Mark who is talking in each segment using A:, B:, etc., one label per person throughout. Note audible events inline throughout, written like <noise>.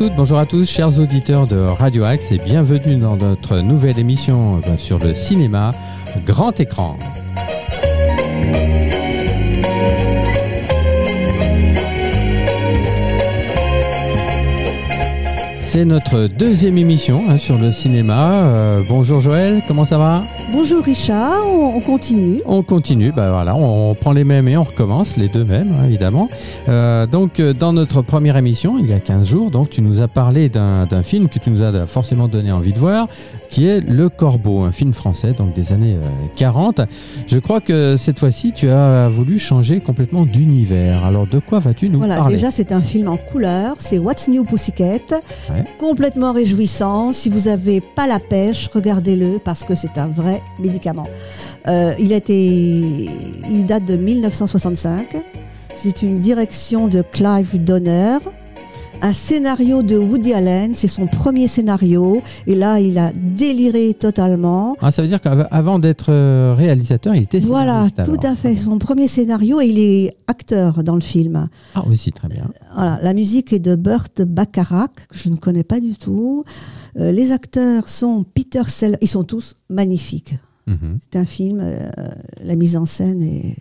A: Bonjour à tous, chers auditeurs de Radio Axe et bienvenue dans notre nouvelle émission euh, sur le cinéma grand écran. C'est notre deuxième émission hein, sur le cinéma. Euh, bonjour Joël, comment ça va?
B: Bonjour Richard, on, on continue.
A: On continue, bah voilà, on, on prend les mêmes et on recommence, les deux mêmes hein, évidemment. Euh, donc euh, dans notre première émission, il y a 15 jours, donc tu nous as parlé d'un d'un film que tu nous as forcément donné envie de voir, qui est Le Corbeau, un film français donc des années euh, 40. Je crois que cette fois-ci, tu as voulu changer complètement d'univers. Alors de quoi vas-tu nous
B: Voilà,
A: parler
B: déjà c'est un film en couleur, c'est What's New Pussycat,
A: Ouais.
B: complètement réjouissant. Si vous n'avez pas la pêche, regardez-le parce que c'est un vrai médicament. Euh, il, a été, il date de 1965. C'est une direction de Clive Donner. Un scénario de Woody Allen, c'est son premier scénario. Et là, il a déliré totalement.
A: Ah, ça veut dire qu'avant d'être euh, réalisateur, il était
B: Voilà,
A: scénariste,
B: tout
A: alors.
B: à fait. Son premier scénario et il est acteur dans le film.
A: Ah aussi, très bien.
B: Voilà, la musique est de Burt Bacharach, que je ne connais pas du tout. Euh, les acteurs sont Peter Sellers, ils sont tous magnifiques.
A: Mhm.
B: C'est un film, euh, la mise en scène est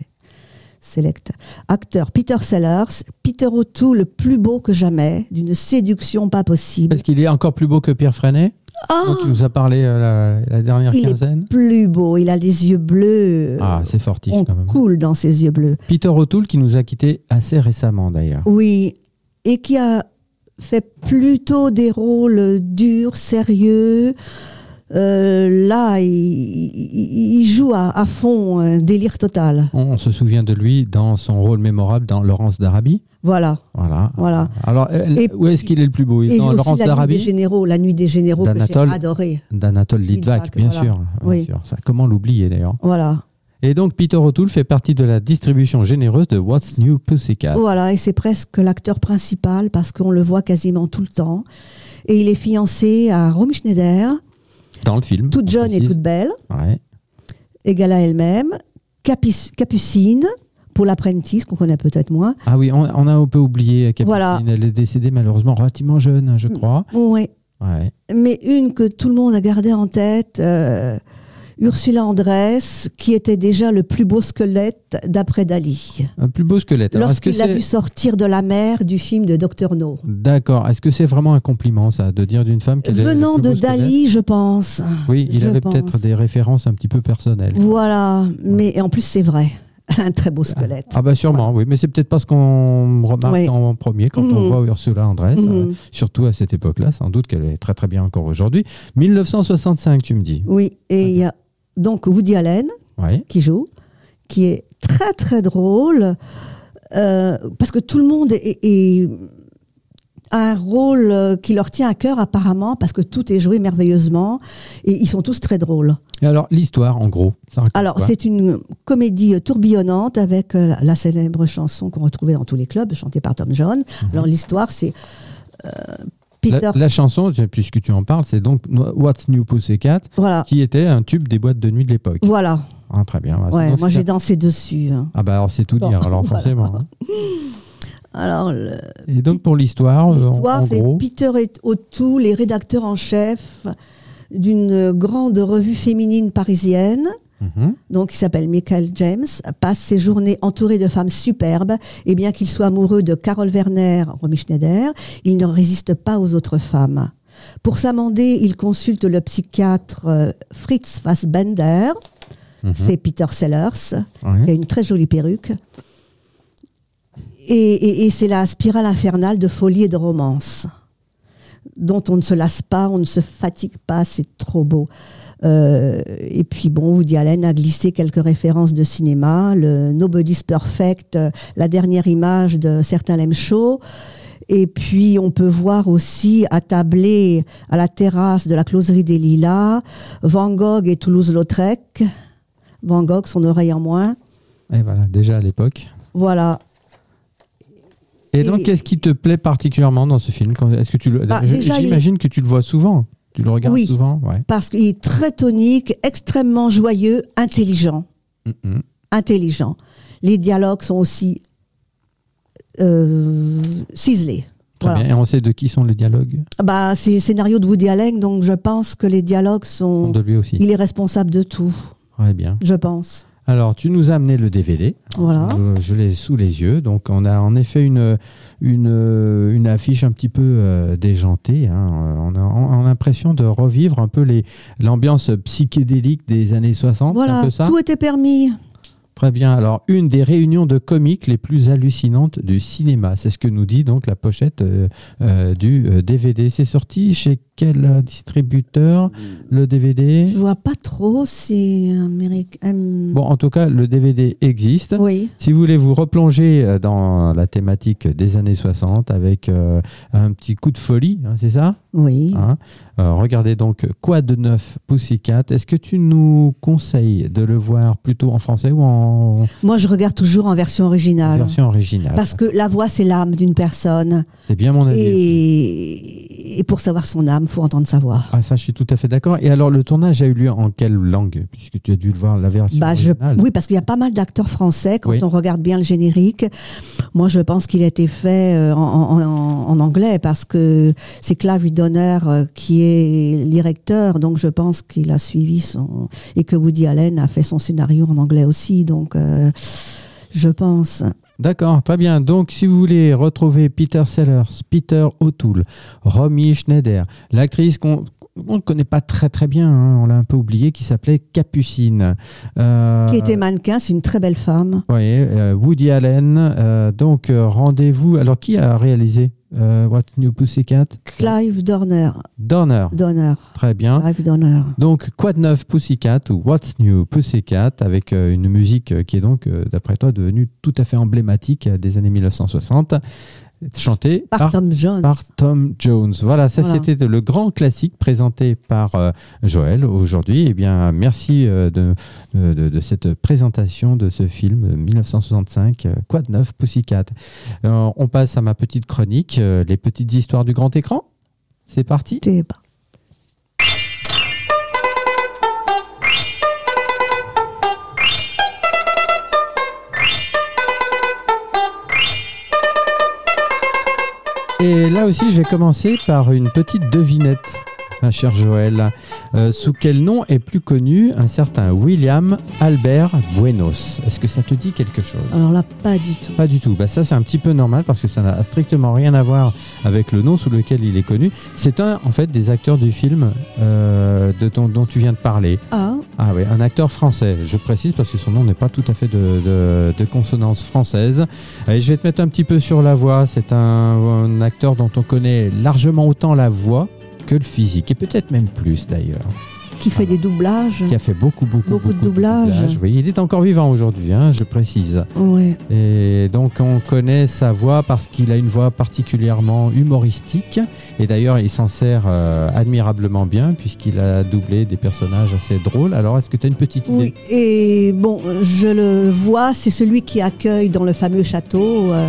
B: sélecte. Acteur Peter Sellers, Peter O'Toole, le plus beau que jamais, d'une séduction pas possible.
A: Parce qu'il est encore plus beau que Pierre Freinet,
B: Ah,
A: dont tu nous as parlé euh, la, la dernière
B: Il est
A: quinzaine.
B: plus beau, il a les yeux bleus.
A: Ah, c'est fortiche
B: on
A: quand même.
B: coule dans ses yeux bleus.
A: Peter O'Toole qui nous a quittés assez récemment d'ailleurs.
B: Oui, et qui a fait plutôt des rôles durs, sérieux. Euh, là, il, il- il joue à, à fond un délire total.
A: On, on se souvient de lui dans son rôle mémorable dans Laurence d'Arabie.
B: Voilà.
A: Voilà.
B: Voilà.
A: Alors, euh,
B: Et-
A: où est-ce qu'il est le plus beau?
B: Et
A: Dans Laurence
B: la nuit des
A: d'Arabie
B: généraux, la nuit des généraux que j'ai adoré.
A: D'Anatole Litvak,
B: Litvak,
A: bien
B: voilà.
A: sûr. bien
B: Oui.
A: sûr. Ça, comment l'oublier d'ailleurs?
B: Voilà.
A: Et donc, Peter O'Toole fait partie de la distribution généreuse de What's New Pussycat.
B: Voilà, et c'est presque l'acteur principal parce qu'on le voit quasiment tout le temps. Et il est fiancé à Romy Schneider,
A: Dans le film.
B: toute jeune et toute belle.
A: Ouais.
B: égale à elle-même, Capucine, pour l'apprentice, qu'on connaît peut-être moins.
A: Ah oui, on, on a un peu oublié Capucine.
B: Voilà.
A: Elle est décédée malheureusement relativement jeune, hein, je crois.
B: Oui.
A: Ouais.
B: Mais une que tout le monde a gardée en tête, euh, Ursula Andress, qui était déjà le plus beau squelette d'après Dali.
A: Un plus beau squelette.
B: Lorsqu'il l'a vu sortir de la mer du film de Dr No.
A: D'accord. Est-ce que c'est vraiment un compliment, ça, de dire d'une femme qu'elle est
B: Venant de Dali, je pense.
A: Oui, il
B: je
A: avait peut-être des références un petit peu personnelles.
B: Voilà. Mais en plus, c'est vrai. <laughs> Un très beau squelette.
A: Ah bah sûrement, oui, mais c'est peut-être pas ce qu'on remarque
B: Oui.
A: en premier quand on
B: Mhm.
A: voit Ursula Andress,
B: Mhm.
A: euh, surtout à cette époque-là, sans doute qu'elle est très très bien encore aujourd'hui. 1965, tu me dis.
B: Oui. Et il y a donc Woody Allen,
A: Ouais.
B: qui joue, qui est très très drôle, euh, parce que tout le monde est, est- a un rôle euh, qui leur tient à cœur apparemment, parce que tout est joué merveilleusement, et ils sont tous très drôles.
A: Et alors l'histoire, en gros. ça raconte
B: Alors c'est une comédie tourbillonnante avec euh, la célèbre chanson qu'on retrouvait dans tous les clubs, chantée par Tom John. Alors l'histoire c'est euh, Peter,
A: la, la chanson, puisque tu en parles, c'est donc What's New Pussycat,
B: voilà,
A: qui était un tube des boîtes de nuit de l'époque.
B: voilà.
A: Ah, très bien. bah,
B: Ouais, moi j'ai dansé dessus. hein.
A: Ah bah alors c'est tout
B: Bon,
A: dire, alors
B: voilà.
A: forcément. hein. <laughs>
B: Alors le-
A: Et donc pour l'histoire,
B: L'histoire, c'est
A: gros,
B: Peter et O'Toole, les rédacteurs en chef d'une grande revue féminine parisienne,
A: Mhm.
B: donc qui s'appelle Michael James, passe ses journées entouré de femmes superbes, et bien qu'il soit amoureux de Carol Werner, Romy Schneider, il ne résiste pas aux autres femmes. Pour s'amender, il consulte le psychiatre euh, Fritz Fassbender,
A: Mhm.
B: c'est Peter Sellers, qui a une très jolie perruque. Et, et- et c'est la spirale infernale de folie et de romance, dont on ne se lasse pas, on ne se fatigue pas, c'est trop beau. Euh, et puis bon, Woody Allen a glissé quelques références de cinéma, le Nobody's Perfect, euh, la dernière image de certains Lem Show. Et puis on peut voir aussi attablé à la terrasse de la closerie des Lilas, Van Gogh et Toulouse-Lautrec. Van Gogh, son oreille en moins.
A: Et voilà, déjà à l'époque.
B: Voilà.
A: Et donc, qu'est-ce qui te plaît particulièrement dans ce film? Est-ce que tu.
B: Bah, il-
A: J'imagine que tu le vois souvent. Tu le regardes
B: Oui.
A: souvent, ouais.
B: Parce qu'il est très tonique, extrêmement joyeux, intelligent. Intelligent. Les dialogues sont aussi euh, ciselés.
A: Très
B: Voilà.
A: bien. Et on sait de qui sont les dialogues?
B: Bah, c'est le scénario de Woody Allen, donc je pense que les dialogues sont.
A: De lui aussi.
B: Il est responsable de tout,
A: Très bien.
B: je pense.
A: Alors, tu nous as amené le DVD.
B: Voilà.
A: Je l'ai sous les yeux. Donc, on a en effet une, une, une affiche un petit peu euh, déjantée. hein. On a, on a l'impression de revivre un peu les- l'ambiance psychédélique des années 60. un
B: Voilà,
A: peu ça?
B: Tout était permis.
A: Très bien. Alors, une des réunions de comiques les plus hallucinantes du cinéma. C'est ce que nous dit donc la pochette euh, euh, du DVD. C'est sorti chez quel euh, distributeur le DVD
B: Je vois pas trop, c'est américain.
A: Bon, en tout cas, le DVD existe.
B: Oui,
A: Si vous voulez vous replonger euh, dans la thématique des années 60 avec euh, un petit coup de folie, hein, c'est ça?
B: Oui.
A: Hein? Euh, Regardez donc Quoi de neuf Pussycat. Est-ce que tu nous conseilles de le voir plutôt en français ou en
B: Moi, je regarde toujours en version originale.
A: version originale
B: Parce que la voix, c'est l'âme d'une personne.
A: C'est bien mon avis.
B: Et, et pour savoir son âme, faut entendre sa voix.
A: Ah ça, je suis tout à fait d'accord. Et alors, le tournage a eu lieu en quelle langue? Puisque tu as dû le voir, la version
B: Bah, je- oui, parce qu'il y a pas mal d'acteurs français quand
A: Oui.
B: on regarde bien le générique. Moi, je pense qu'il a été fait euh, en, en- en- en anglais parce que c'est Clive Donner euh, qui est directeur, donc je pense qu'il a suivi son et que Woody Allen a fait son scénario en anglais aussi, donc euh, je pense.
A: D'accord, très bien. Donc, si vous voulez retrouver Peter Sellers, Peter O'Toole, Romy Schneider, l'actrice qu'on on ne connaît pas très très bien, hein, on l'a un peu oublié, qui s'appelait Capucine. Euh,
B: Qui était mannequin, c'est une très belle femme.
A: voyez, euh, Woody Allen. euh, donc, rendez-vous. Alors, qui a réalisé? Euh, What's New Pussycat
B: Clive Donner,
A: Donner.
B: Donner,
A: Très bien.
B: Clive.
A: Donc, Quoi de neuf Pussycat ou What's New Pussycat avec euh, une musique euh, qui est donc, euh, d'après toi, devenue tout à fait emblématique des années 1960, chantée
B: Par,
A: par,
B: Tom Jones.
A: par Tom Jones. Voilà, ça
B: Voilà.
A: c'était le grand classique présenté par euh, Joël aujourd'hui. Eh bien, merci euh, de, de, de- de cette présentation de ce film euh, 1965, euh, de neuf Pussycat. On passe à ma petite chronique, les petites histoires du grand écran. C'est parti.
B: C'était pas-
A: Et là aussi, je vais commencer par une petite devinette, ma chère Joël. Euh, sous quel nom est plus connu un certain William Albert Buenos? Est-ce que ça te dit quelque chose?
B: Alors là, pas du tout.
A: Pas du tout. Bah ça, c'est un petit peu normal parce que ça n'a strictement rien à voir avec le nom sous lequel il est connu. C'est un, en fait, des acteurs du film euh, de ton- dont tu viens de parler.
B: Ah,
A: Ah oui, un acteur français. Je précise parce que son nom n'est pas tout à fait de, de- de consonance française. Et je vais te mettre un petit peu sur la voix. C'est un, un acteur dont on connaît largement autant la voix que le physique, et peut-être même plus d'ailleurs.
B: qui fait des doublages.
A: Qui a fait beaucoup, beaucoup,
B: Beaucoup de doublages.
A: Oui, il est encore vivant aujourd'hui, hein, je précise.
B: Ouais.
A: Et donc on connaît sa voix parce qu'il a une voix particulièrement humoristique. Et d'ailleurs, il s'en sert euh, admirablement bien puisqu'il a doublé des personnages assez drôles. Alors, est-ce que tu as une petite idée?
B: Oui, et bon, je le vois, c'est celui qui accueille dans le fameux château, euh,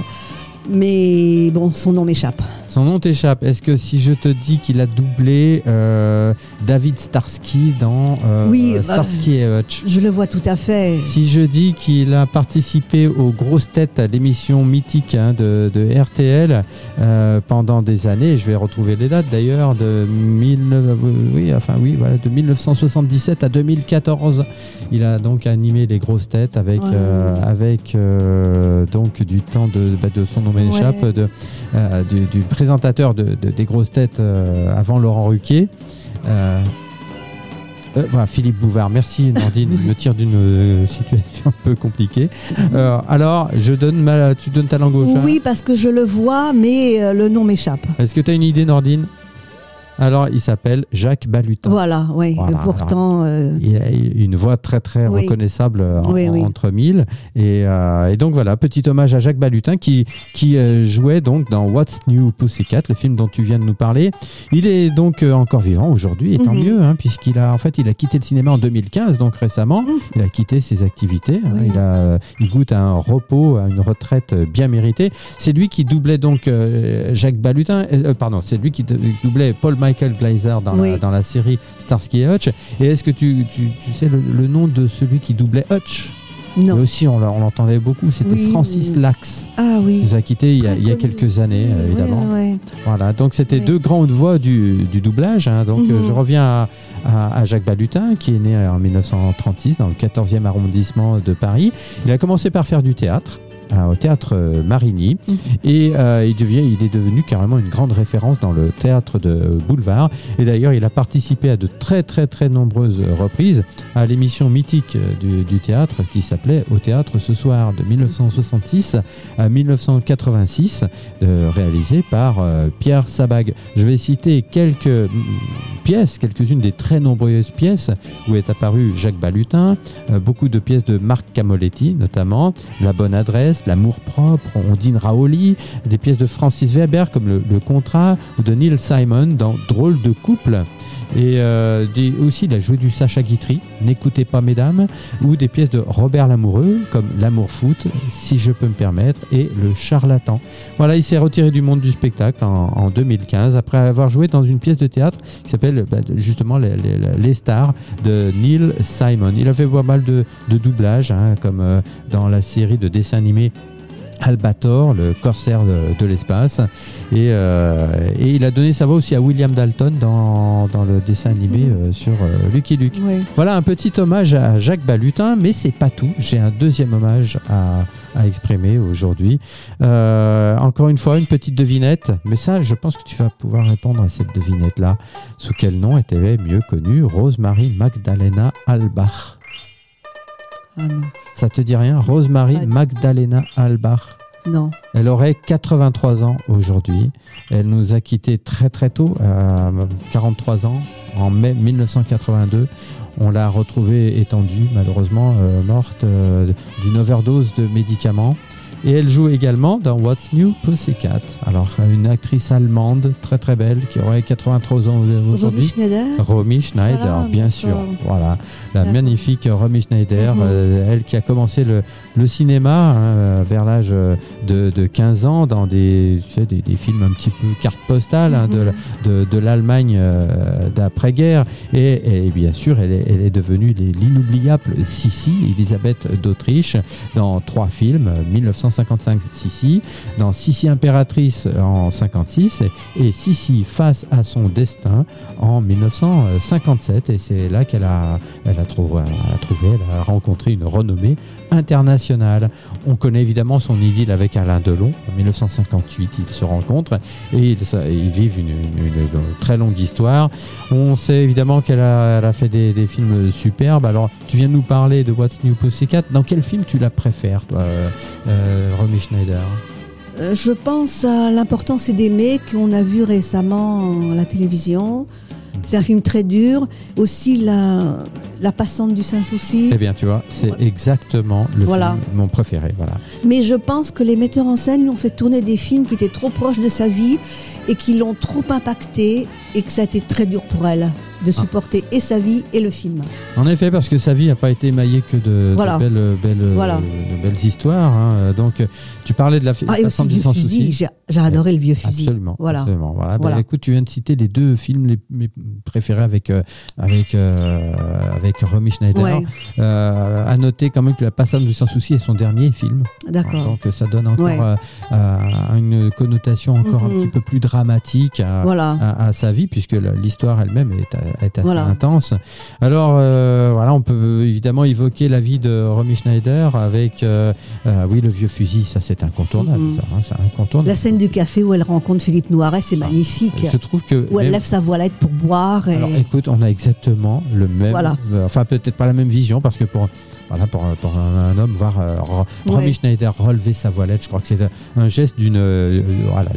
B: mais bon, son nom m'échappe.
A: Son nom t'échappe. Est-ce que si je te dis qu'il a doublé euh, David Starsky dans euh,
B: Oui, bah,
A: Starsky et Hutch?
B: Je le vois tout à fait.
A: si je dis qu'il a participé aux grosses têtes à l'émission mythique hein, de, de RTL euh, pendant des années, je vais retrouver les dates d'ailleurs, de, 19 euh, oui, enfin, oui, voilà, de 1977 à 2014, il a donc animé les grosses têtes avec,
B: Ouais.
A: euh, avec euh, donc du temps de, bah, de son nom m'échappe,
B: Ouais.
A: de, euh, du, du présentateur de, de- des grosses têtes euh, avant Laurent Ruquier. Euh, euh, voilà, Philippe Bouvard, merci Nordine, il me tire d'une euh, situation un peu compliquée. Euh, alors, je donne ma, tu donnes ta langue au chat
B: Oui, parce que je le vois, mais euh, le nom m'échappe.
A: Est-ce que tu as une idée Nordine? Alors, il s'appelle Jacques Balutin.
B: Voilà, oui.
A: Voilà,
B: Pourtant, euh,
A: Il a une voix très très
B: Oui.
A: reconnaissable euh, en-
B: Oui, oui.
A: entre mille. Et, euh, et donc voilà, petit hommage à Jacques Balutin qui, qui jouait donc dans What's New Pussycat, le film dont tu viens de nous parler. Il est donc encore vivant aujourd'hui, et tant
B: Mhm.
A: mieux, hein, puisqu'il a en fait il a quitté le cinéma en 2015, donc récemment.
B: Mhm.
A: Il a quitté ses activités. hein. Il, a, il goûte à un repos, à une retraite bien méritée. C'est lui qui doublait donc euh, Jacques Balutin, pardon, c'est lui qui dou- doublait Paul Michael Glazer dans, la,
B: Oui.
A: dans la série Starsky et Hutch. Et est-ce que tu, tu, tu sais le, le nom de celui qui doublait Hutch?
B: Non.
A: Mais aussi, on l'entendait beaucoup. C'était
B: Oui,
A: Francis. Lax.
B: Ah oui.
A: nous a quittés il y a, il y quelques années,
B: Ouais,
A: évidemment.
B: ouais.
A: Voilà, donc c'était deux grandes voix du, du doublage. hein. Donc
B: Mhm.
A: euh, je reviens à, à- à Jacques Balutin, qui est né en 1936 dans le 14e arrondissement de Paris. Il a commencé par faire du théâtre. Au théâtre euh, Marigny
B: Mhm.
A: et euh, il, devient, il est devenu carrément une grande référence dans le théâtre de boulevard et d'ailleurs il a participé à de très très très nombreuses reprises à l'émission mythique euh, du, du théâtre qui s'appelait Au théâtre ce soir de 1966 à 1986 euh, réalisé par euh, Pierre Sabag. Je vais citer quelques mm, pièces, quelques-unes des très nombreuses pièces où est apparu Jacques Balutin, beaucoup de pièces de Marc Camoletti notamment, La bonne adresse, L'amour propre, Ondine Raoli, des pièces de Francis Weber comme Le, Le contrat ou de Neil Simon dans Drôle de couple. Et euh, aussi, il a joué du Sacha Guitry, N'écoutez pas mesdames, ou des pièces de Robert Lamoureux, comme L'amour foot, Si je peux me permettre, et Le charlatan. Voilà, il s'est retiré du monde du spectacle en, en 2015, après avoir joué dans une pièce de théâtre qui s'appelle bah, justement les, les- les Stars de Neil Simon. Il a fait pas mal de, de doublages, hein, comme euh, dans la série de dessins animés Albator, le corsaire de, de l'espace. Et, euh, et il a donné sa voix aussi à William Dalton dans, dans le dessin animé
B: Mhm.
A: euh, sur euh, Lucky Luke. Voilà un petit hommage à Jacques Balutin, mais c'est pas tout. J'ai un deuxième hommage à, à exprimer aujourd'hui. Euh, encore une fois, une petite devinette, mais ça, je pense que tu vas pouvoir répondre à cette devinette-là. Sous quel nom était mieux connue Rosemary Magdalena Albach?
B: Ah non.
A: Ça te dit rien Rosemary. Magdalena Albach
B: Non.
A: elle aurait 83 ans aujourd'hui. Elle nous a quittés très très tôt, à 43 ans, en mai 1982. On l'a retrouvée étendue, malheureusement euh, morte euh, d'une overdose de médicaments. Et elle joue également dans What's New Pussycat. Alors, une actrice allemande très très belle qui aurait 83 ans
B: Romy
A: aujourd'hui.
B: Schneider
A: Romy Schneider,
B: Voilà,
A: bien sûr. Voilà, la magnifique Romy Schneider,
B: Mhm.
A: euh, elle qui a commencé le, le cinéma hein, euh, vers l'âge euh, de, de 15 ans dans des, tu sais, des, des films un petit peu carte postale hein, de,
B: Mhm.
A: de, de l'Allemagne euh, d'après-guerre. Et, et bien sûr, elle est, elle est devenue l'inoubliable Sissi, Elisabeth d'Autriche, dans trois films, euh, 1955 Sissi, dans Sissi impératrice en 56 et, et Sissi face à son destin en 1957 et c'est là qu'elle elle a trouvé, elle a rencontré une renommée internationale. On connaît évidemment son idylle avec Alain Delon. En 1958, ils se rencontrent et ils, vivent une, très longue histoire. On sait évidemment qu'elle a, fait des, des films superbes. Alors, tu viens de nous parler de What's New Pussycat. Dans quel film tu la préfères, toi, euh, euh, Romy Schneider?
B: Euh, Je pense à l'importance d'aimer qu'on a vu récemment à la télévision. C'est un film très dur. Aussi la, la passante du Saint-Souci.
A: Eh bien, tu vois, c'est exactement le
B: Voilà.
A: film, mon préféré. Voilà.
B: Mais je pense que les metteurs en scène lui ont fait tourner des films qui étaient trop proches de sa vie et qui l'ont trop impacté et que ça a été très dur pour elle de supporter et sa vie et le film.
A: En effet, parce que sa vie n'a pas été émaillée que de, de
B: Voilà.
A: belles, belles,
B: Voilà.
A: de belles histoires. hein. Donc, tu parlais de la,
B: Ah, et aussi
A: du
B: vieux
A: sans
B: fusil. J'ai j'ai adoré le vieux fusil.
A: Absolument.
B: Voilà.
A: absolument. Voilà. Bah, écoute, tu viens de citer les deux films les, mes préférés avec, euh, avec, euh, avec Romy Schneider.
B: Ouais.
A: Euh, à noter quand même que La Passade du Sans Souci est son dernier film.
B: D'accord.
A: Donc ça donne encore
B: Ouais.
A: euh, euh, une connotation encore un
B: Mhm.
A: petit peu plus dramatique à,
B: Voilà.
A: à, à sa vie, puisque l'histoire elle-même est, est assez
B: Voilà.
A: intense. Alors euh, voilà, on peut évidemment évoquer la vie de Romy Schneider avec, euh, euh, oui, le vieux fusil, ça c'est incontournable.
B: Mhm.
A: ça, hein, c'est incontournable.
B: La scène du café où elle rencontre Philippe Noiret, c'est magnifique.
A: Je trouve que
B: Où elle lève sa voilette pour boire. Et...
A: alors écoute, on a exactement le même,
B: Voilà.
A: euh, enfin peut-être pas la même vision parce que pour voilà pour, pour un, un homme voir euh, Ro- Romy. Schneider relever sa voilette, je crois que c'est un, geste d'une euh, voilà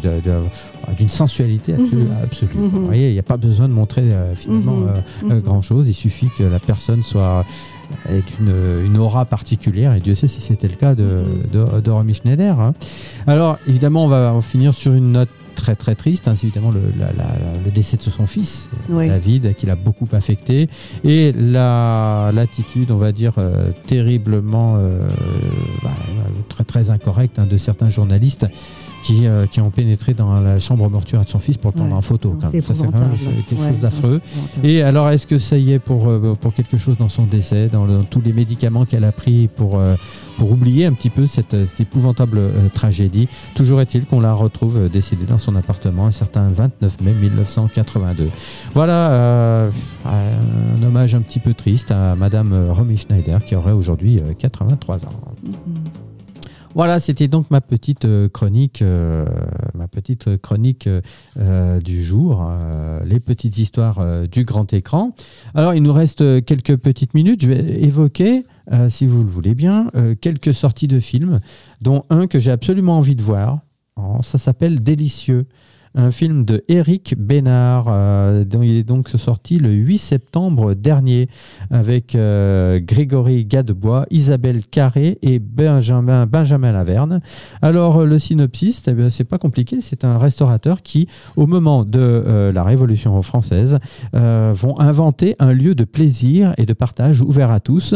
A: d'une sensualité absolue.
B: Mhm.
A: absolue.
B: Mhm.
A: Vous voyez, il n'y a pas besoin de montrer euh, finalement
B: Mhm.
A: euh, euh,
B: Mhm.
A: grand chose. Il suffit que la personne soit ait une, une aura particulière et Dieu sait si c'était le cas de,
B: Mhm.
A: de, de Romy Schneider. hein. Alors évidemment, on va en finir sur une note très très triste. hein. C'est évidemment le, la- la- la- le décès de son fils,
B: Oui.
A: David, qui l'a beaucoup affecté. Et la- l'attitude, on va dire, euh, terriblement euh, bah, très très incorrecte hein, de certains journalistes qui, euh, qui ont pénétré dans la chambre mortuaire de son fils pour le prendre
B: Ouais.
A: en photo.
B: C'est
A: même. Ça, c'est quand même quelque
B: Ouais,
A: chose d'affreux. Et alors, est-ce que ça y est pour, euh, pour quelque chose dans son décès, dans, le- tous les médicaments qu'elle a pris pour, euh, pour oublier un petit peu cette, cette épouvantable euh, tragédie? Toujours est-il qu'on la retrouve décédée dans son appartement un certain 29 mai 1982. Voilà euh, un hommage un petit peu triste à Madame Romy Schneider qui aurait aujourd'hui euh, 83 ans.
B: Mhm.
A: Voilà, c'était donc ma petite euh, chronique, euh, euh, du jour, les petites histoires du grand écran. Alors, il nous reste quelques petites minutes. Je vais évoquer, si vous le voulez bien, quelques sorties de films, dont un que j'ai absolument envie de voir. Oh, ça s'appelle Délicieux. Un film de Eric Bénard, euh, dont il est donc sorti le 8 septembre dernier avec euh, Grégory Gadebois, Isabelle Carré et Benjamin, Laverne. Alors, le synopsis, eh c'est pas compliqué, c'est un restaurateur qui, au moment de euh, la Révolution française, vont inventer un lieu de plaisir et de partage ouvert à tous.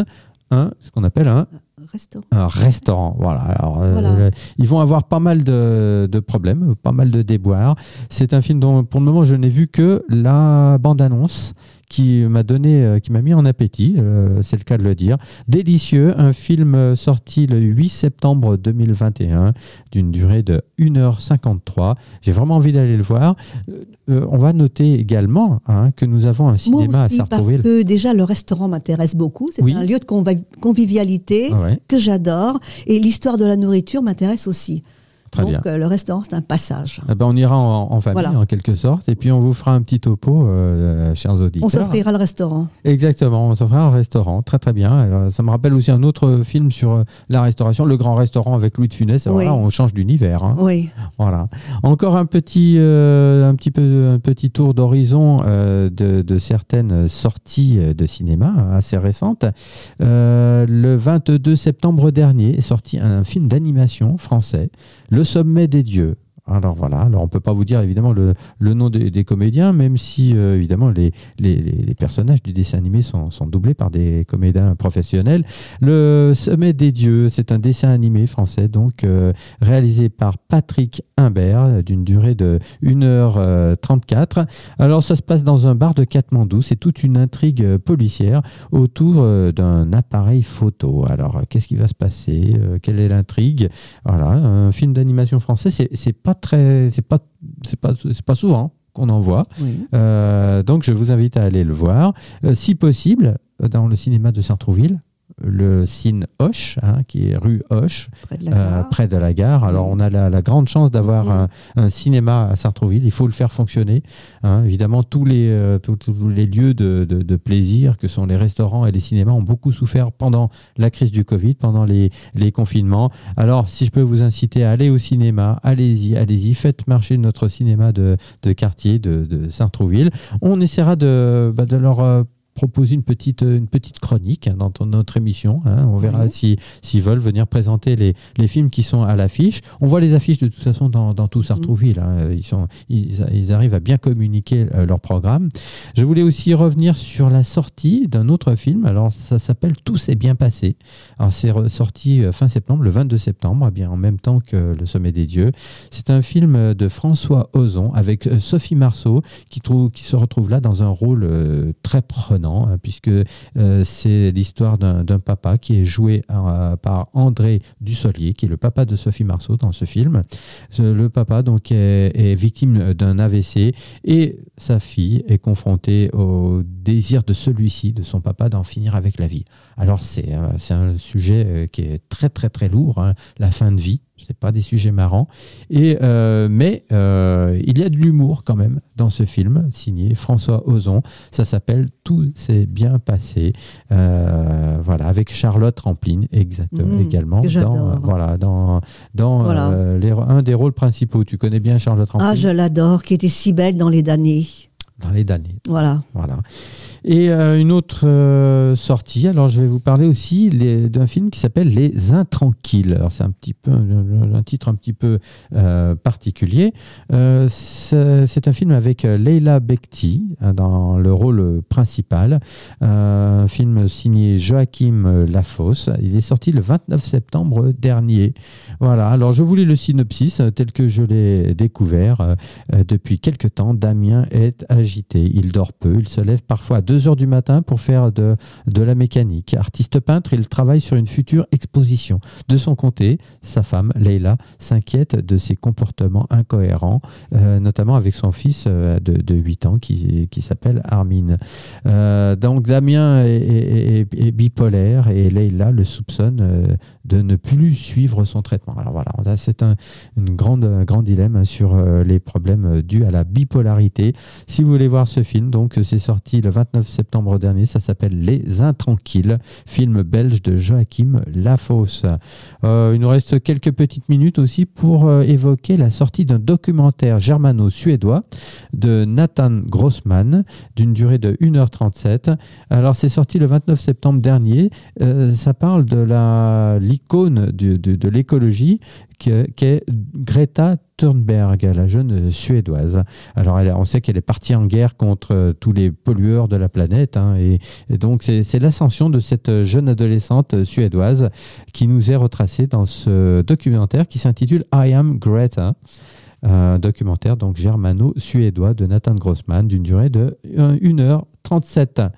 A: Ce qu'on appelle un
B: Restaurant.
A: un restaurant. Voilà. Alors, euh,
B: Voilà.
A: ils vont avoir pas mal de, de problèmes, pas mal de déboires. C'est un film dont, pour le moment, je n'ai vu que la bande-annonce qui m'a donné, euh, qui m'a mis en appétit, euh, c'est le cas de le dire. Délicieux, un film euh, sorti le 8 septembre 2021, d'une durée de 1h53. J'ai vraiment envie d'aller le voir. Euh, on va noter également hein, que nous avons un
B: Moi
A: cinéma
B: aussi,
A: à
B: parce
A: Sartrouville.
B: que déjà le restaurant m'intéresse beaucoup. C'est
A: Oui.
B: un lieu de convi- convivialité
A: Ouais,
B: que j'adore et l'histoire de la nourriture m'intéresse aussi.
A: Très
B: Donc
A: bien.
B: euh, le restaurant c'est un passage.
A: Eh ben, on ira en, en famille
B: Voilà.
A: en quelque sorte et puis on vous fera un petit topo, euh, chers auditeurs.
B: On s'offrira le restaurant.
A: Exactement, on s'offrira un restaurant, très très bien. Alors, ça me rappelle aussi un autre film sur euh, la restauration, Le Grand Restaurant avec Louis de Funès. Alors
B: Oui.
A: là, on change d'univers. hein.
B: Oui.
A: Voilà. Encore un petit, euh, un petit peu, un petit tour d'horizon euh, de, de certaines sorties euh, de cinéma hein, assez récentes. Euh, le 22 septembre dernier est sorti un film d'animation français, Le Sommet des Dieux. Alors voilà, alors on peut pas vous dire évidemment le, nom des, comédiens, même si euh, évidemment les, personnages du dessin animé sont, doublés par des comédiens professionnels. Le Sommet des Dieux, c'est un dessin animé français donc euh, réalisé par Patrick Imbert d'une durée de 1h34. Alors ça se passe dans un bar de Katmandou, c'est toute une intrigue euh, policière autour euh, d'un appareil photo. Alors euh, qu'est-ce qui va se passer Euh, Quelle est l'intrigue? Voilà, un film d'animation français, c'est pas très c'est pas c'est pas c'est pas souvent qu'on en voit.
B: oui.
A: Euh, donc je vous invite à aller le voir. Euh, si possible, euh, dans le cinéma de Sartrouville, le Cine Hoche, hein, qui est rue Hoche,
B: Près de la
A: euh,
B: gare.
A: près de la gare. Alors on a la, la grande chance d'avoir un, un cinéma à Sartrouville. Il faut le faire fonctionner. hein. Évidemment, tous les, euh, tous, tous les lieux de, de- de plaisir, que sont les restaurants et les cinémas, ont beaucoup souffert pendant la crise du Covid, pendant les, les confinements. Alors, si je peux vous inciter à aller au cinéma, allez-y, allez-y, faites marcher notre cinéma de, de quartier de, de Sartrouville. On essaiera de, bah, de leur euh, proposer une petite, une petite chronique hein, dans ton- notre émission. hein. On verra
B: Oui.
A: si s'ils veulent venir présenter les, les films qui sont à l'affiche. On voit les affiches de toute façon dans, dans tout Sartrouville. hein. Ils, sont, ils, ils arrivent à bien communiquer euh, leur programme. Je voulais aussi revenir sur la sortie d'un autre film. Alors, ça s'appelle Tout s'est bien passé. Alors, c'est sorti euh, fin septembre, le 22 septembre, eh bien en même temps que Le Sommet des Dieux. C'est un film euh, de François Ozon avec euh, Sophie Marceau qui, trouve, qui se retrouve là dans un rôle euh, très prenant, hein, puisque euh, c'est l'histoire d'un papa qui est joué euh, par André Dussolier, qui est le papa de Sophie Marceau dans ce film. Le papa donc est, victime d'un AVC et sa fille est confrontée au désir de celui-ci, de son papa, d'en finir avec la vie. Alors c'est euh, un sujet qui est très très très lourd, hein, la fin de vie. C'est pas des sujets marrants, et euh, mais euh, il y a de l'humour quand même dans ce film signé François Ozon. Ça s'appelle Tout s'est bien passé. Euh, voilà, avec Charlotte Rampling exactement
B: Mmh,
A: également dans voilà dans dans
B: Voilà.
A: les- un des rôles principaux. Tu connais bien Charlotte Rampling
B: Ah, je l'adore, qui était si belle dans les damnés.
A: dans les damnés.
B: Voilà.
A: Voilà. Et euh, une autre euh, sortie, alors je vais vous parler aussi d'un film qui s'appelle Les Intranquilles. Alors c'est un petit peu un, titre un petit peu euh, particulier. C'est un film avec Leila Bekti hein, dans le rôle principal. Un film signé Joachim Lafosse. Il est sorti le 29 septembre dernier. Voilà, alors je vous lis le synopsis tel que je l'ai découvert. Depuis quelque temps, Damien est agité. Il dort peu, il se lève parfois à 2 heures du matin pour faire de, de la mécanique. Artiste peintre, il travaille sur une future exposition. De son côté, sa femme, Leila, s'inquiète de ses comportements incohérents, euh, notamment avec son fils euh, de, de 8 ans qui, qui s'appelle Armin. Euh, donc Damien est, bipolaire et Leila le soupçonne de ne plus suivre son traitement. Alors voilà, là, c'est un une grande, grand dilemme hein, sur les problèmes dus à la bipolarité. Si vous voulez voir ce film, donc c'est sorti le 29 septembre dernier, ça s'appelle Les Intranquilles, film belge de Joachim Lafosse. Euh, il nous reste quelques petites minutes aussi pour euh, évoquer la sortie d'un documentaire germano-suédois de Nathan Grossman d'une durée de 1h37. Alors c'est sorti le 29 septembre dernier. Euh, ça parle de l'icône de, de- de l'écologie qu'est Greta Thunberg, la jeune suédoise. Alors, on sait qu'elle est partie en guerre contre euh, tous les pollueurs de la planète, hein, et, et donc c'est l'ascension de cette jeune adolescente suédoise qui nous est retracée dans ce documentaire qui s'intitule I Am Greta. Un documentaire donc germano-suédois de Nathan Grossman d'une durée de 1h37.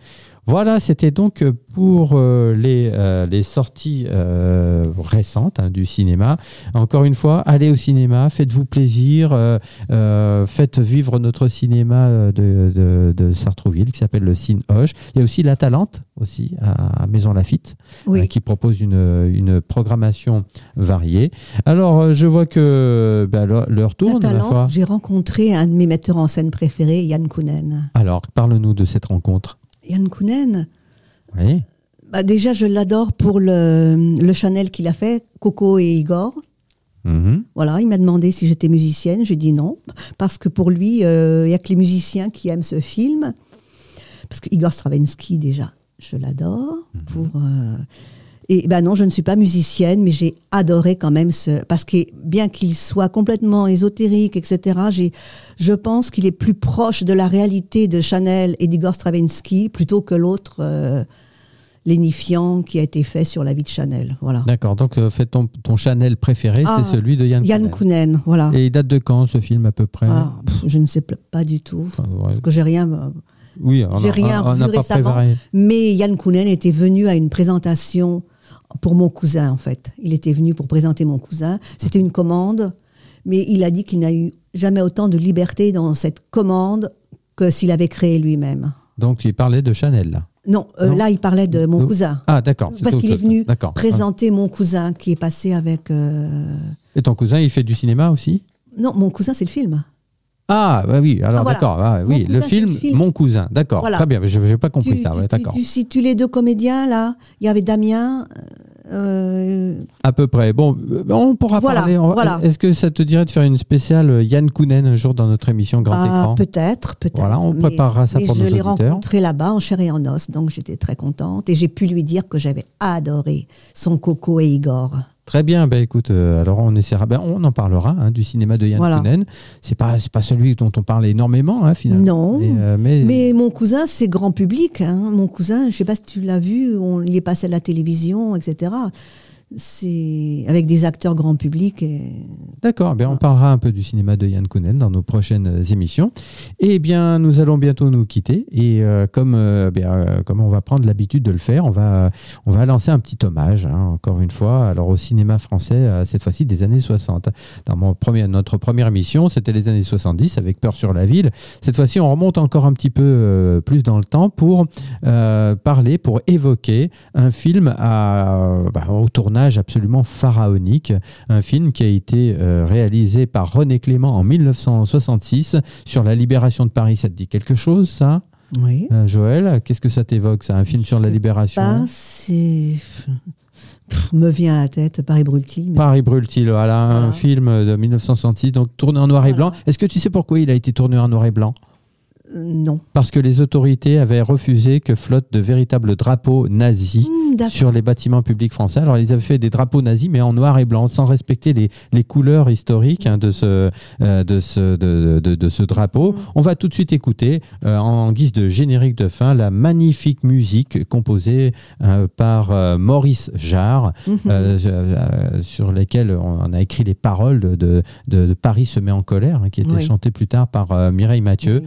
A: Voilà, c'était donc pour euh, les, euh, les sorties euh, récentes hein, du cinéma. Encore une fois, allez au cinéma, faites-vous plaisir, euh, euh, faites vivre notre cinéma euh, de, de, de Sartrouville qui s'appelle le Cine Hoche. Il y a aussi La Talente aussi à Maison Lafitte
B: Oui.
A: euh, qui propose une, une programmation variée. Alors, euh, je vois que ben, l'heure tourne.
B: j'ai rencontré un de mes metteurs en scène préférés, Yann Kounen.
A: Alors, parle-nous de cette rencontre.
B: Yann Kounen,
A: Oui.
B: bah déjà je l'adore pour le, le Chanel qu'il a fait, Coco et Igor.
A: Mhm.
B: Voilà, il m'a demandé si j'étais musicienne. J'ai dit non, parce que pour lui, euh, il n'y a que les musiciens qui aiment ce film. Parce que Igor Stravinsky, déjà, je l'adore. Pour euh, Et ben non, je ne suis pas musicienne, mais j'ai adoré quand même ce. Parce que bien qu'il soit complètement ésotérique, etc., j'ai, je pense qu'il est plus proche de la réalité de Chanel et d'Igor Stravinsky plutôt que l'autre. euh, lénifiant qui a été fait sur la vie de Chanel. Voilà.
A: D'accord, donc euh, fait ton, ton Chanel préféré,
B: Ah,
A: c'est celui de Yann,
B: Yann
A: Kounen.
B: Kounen, voilà.
A: Et il date de quand ce film à peu près
B: Ah, pff, je ne sais pas du tout.
A: Enfin, ouais.
B: Parce que j'ai rien. euh,
A: Oui, on
B: j'ai
A: a-
B: rien
A: on n'a
B: vu
A: pas
B: récemment.
A: préparé.
B: Mais Yann Kounen était venu à une présentation pour mon cousin, en fait. Il était venu pour présenter mon cousin. C'était une commande, mais il a dit qu'il n'a eu jamais autant de liberté dans cette commande que s'il avait créé lui-même.
A: Donc il parlait de Chanel là.
B: Non, euh,
A: Non.
B: là, il parlait de mon cousin.
A: Ah d'accord.
B: Parce qu'il est venu présenter mon cousin qui est passé avec. euh,
A: Et ton cousin, il fait du cinéma aussi?
B: Non, mon cousin, c'est le film.
A: Ah bah oui, alors
B: Ah, voilà.
A: d'accord. ah, oui, le film,
B: le film.
A: Mon cousin, d'accord.
B: Voilà.
A: Très bien, je n'ai pas compris
B: tu,
A: ça.
B: tu-
A: ouais,
B: tu-
A: d'accord.
B: tu situes les deux comédiens, là. Il y avait Damien. euh,
A: À peu près. Bon, euh, on pourra
B: Voilà,
A: parler. on
B: voilà.
A: Est-ce que ça te dirait de faire une spéciale euh, Yann Kounen un jour dans notre émission Grand
B: ah,
A: Écran
B: Peut-être, peut-être.
A: Voilà, on
B: mais-
A: préparera ça
B: mais
A: pour
B: je
A: nos
B: l'ai
A: auditeurs.
B: rencontré là-bas, en chair et en os, donc j'étais très contente. Et j'ai pu lui dire que j'avais adoré son Coco et Igor.
A: Très bien, ben écoute, euh, alors on essaiera, ben, on en parlera hein, du cinéma de Yann
B: Voilà.
A: Kounen. C'est pas, pas celui dont on parle énormément, hein, finalement.
B: Non.
A: Mais, euh, mais-
B: Mais mon cousin, c'est grand public. hein. Mon cousin, je sais pas si tu l'as vu, on y est passé à la télévision, etc. C'est avec des acteurs grand public. Et...
A: D'accord, ben on parlera un peu du cinéma de Yann Kounen dans nos prochaines euh, émissions. Et bien, nous allons bientôt nous quitter. Et euh, comme, euh, ben, euh, comme on va prendre l'habitude de le faire, on va, on va lancer un petit hommage, hein, encore une fois, alors au cinéma français, cette fois-ci des années 60. Dans mon premier, notre première émission, c'était les années 70 avec Peur sur la ville. Cette fois-ci, on remonte encore un petit peu plus dans le temps pour parler, pour évoquer un film à, bah, au tournage absolument pharaonique, un film qui a été euh, réalisé par René Clément en 1966 sur la libération de Paris. Ça te dit quelque chose, ça?
B: Oui.
A: Euh, Joël, qu'est-ce que ça t'évoque, ça? Un film sur la libération?
B: Pas, c'est. Me vient à la tête Paris brûle-t-il. mais-
A: Paris brûle-t-il Voilà, un
B: Voilà.
A: film de 1966, donc tourné en noir et blanc. Est-ce que tu sais pourquoi il a été tourné en noir et blanc?
B: Non.
A: Parce que les autorités avaient refusé que flottent de véritables drapeaux nazis
B: Hmm,
A: sur les bâtiments publics français. Alors, ils avaient fait des drapeaux nazis, mais en noir et blanc, sans respecter les, les couleurs historiques hein, de, ce, euh, de, ce, de, de, de ce drapeau. On va tout de suite écouter, euh, en guise de générique de fin, la magnifique musique composée euh, par Maurice Jarre, <laughs> sur lesquelles on a écrit les paroles de, de, Paris se met en colère, hein, qui était
B: Oui.
A: chantée plus tard par Mireille Mathieu.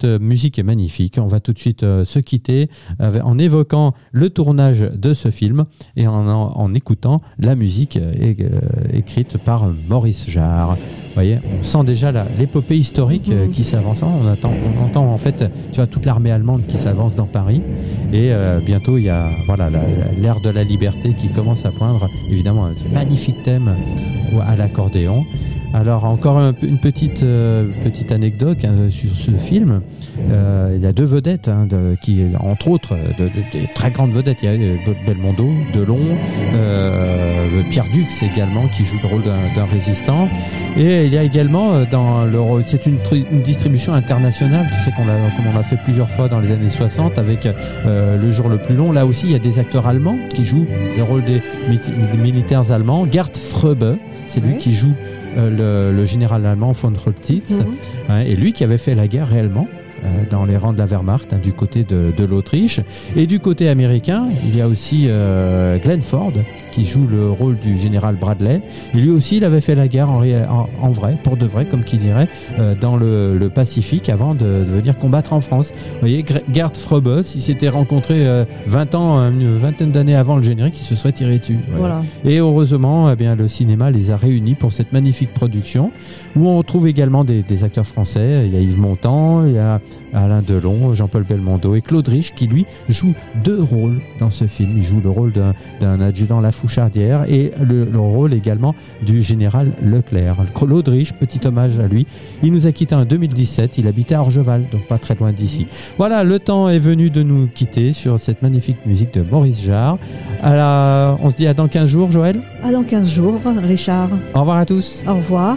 A: Cette euh, musique est magnifique. On va tout de suite euh, se quitter avec- en évoquant le tournage de ce film et en, en- en écoutant la musique euh, euh, écrite par Maurice Jarre. Vous voyez, on sent déjà l'épopée historique euh,
B: Mhm.
A: qui s'avance. On, attend, on entend en fait, tu vois, toute l'armée allemande qui s'avance dans Paris. Et euh, bientôt, il y a voilà l'ère de la liberté qui commence à poindre. Évidemment, un magnifique thème à l'accordéon. Alors encore un une petite, euh, petite anecdote hein, sur ce film. Euh, il y a deux vedettes, hein, de- qui, entre autres, de, de- des très grandes vedettes. Il y a euh, Belmondo, Delon, euh, Pierre Dux également, qui joue le rôle d'un résistant. Et il y a également euh, dans le c'est une, une distribution internationale, tu sais qu'on l'a, comme on l'a fait plusieurs fois dans les années 60 avec euh, Le jour le plus long. Là aussi, il y a des acteurs allemands qui jouent le rôle des, mi- des militaires allemands. Gerd Fröbe, c'est lui
B: Oui.
A: qui joue euh, le, le général allemand von Roltitz.
B: Mhm.
A: Hein, et lui qui avait fait la guerre réellement euh, dans les rangs de la Wehrmacht, hein, du côté de, de l'Autriche. Et du côté américain, il y a aussi euh, Glenn Ford qui joue le rôle du général Bradley. Et lui aussi, il avait fait la guerre en, en- en vrai, pour de vrai, comme qui dirait, euh, dans le, le Pacifique avant de, de venir combattre en France. Vous voyez, Gerd Frobos, ils s'étaient rencontrés euh, 20 ans, une vingtaine d'années avant le générique, ils se seraient tirés dessus. Voilà.
B: Voilà.
A: Et heureusement, eh bien, le cinéma les a réunis pour cette magnifique production où on retrouve également des, des acteurs français. Il y a Yves Montand, il y a Alain Delon, Jean-Paul Belmondo et Claude Rich qui, lui, joue deux rôles dans ce film. Il joue le rôle d'un- adjudant Lafouchardière et le, le rôle également du général Leclerc. Claude Rich, petit hommage à lui. Il nous a quittés en 2017. Il habitait à Orgeval, donc pas très loin d'ici. Voilà, le temps est venu de nous quitter sur cette magnifique musique de Maurice Jarre. À la- On se dit à dans 15 jours, Joël?
B: À dans 15 jours, Richard.
A: Au revoir à tous.
B: Au revoir.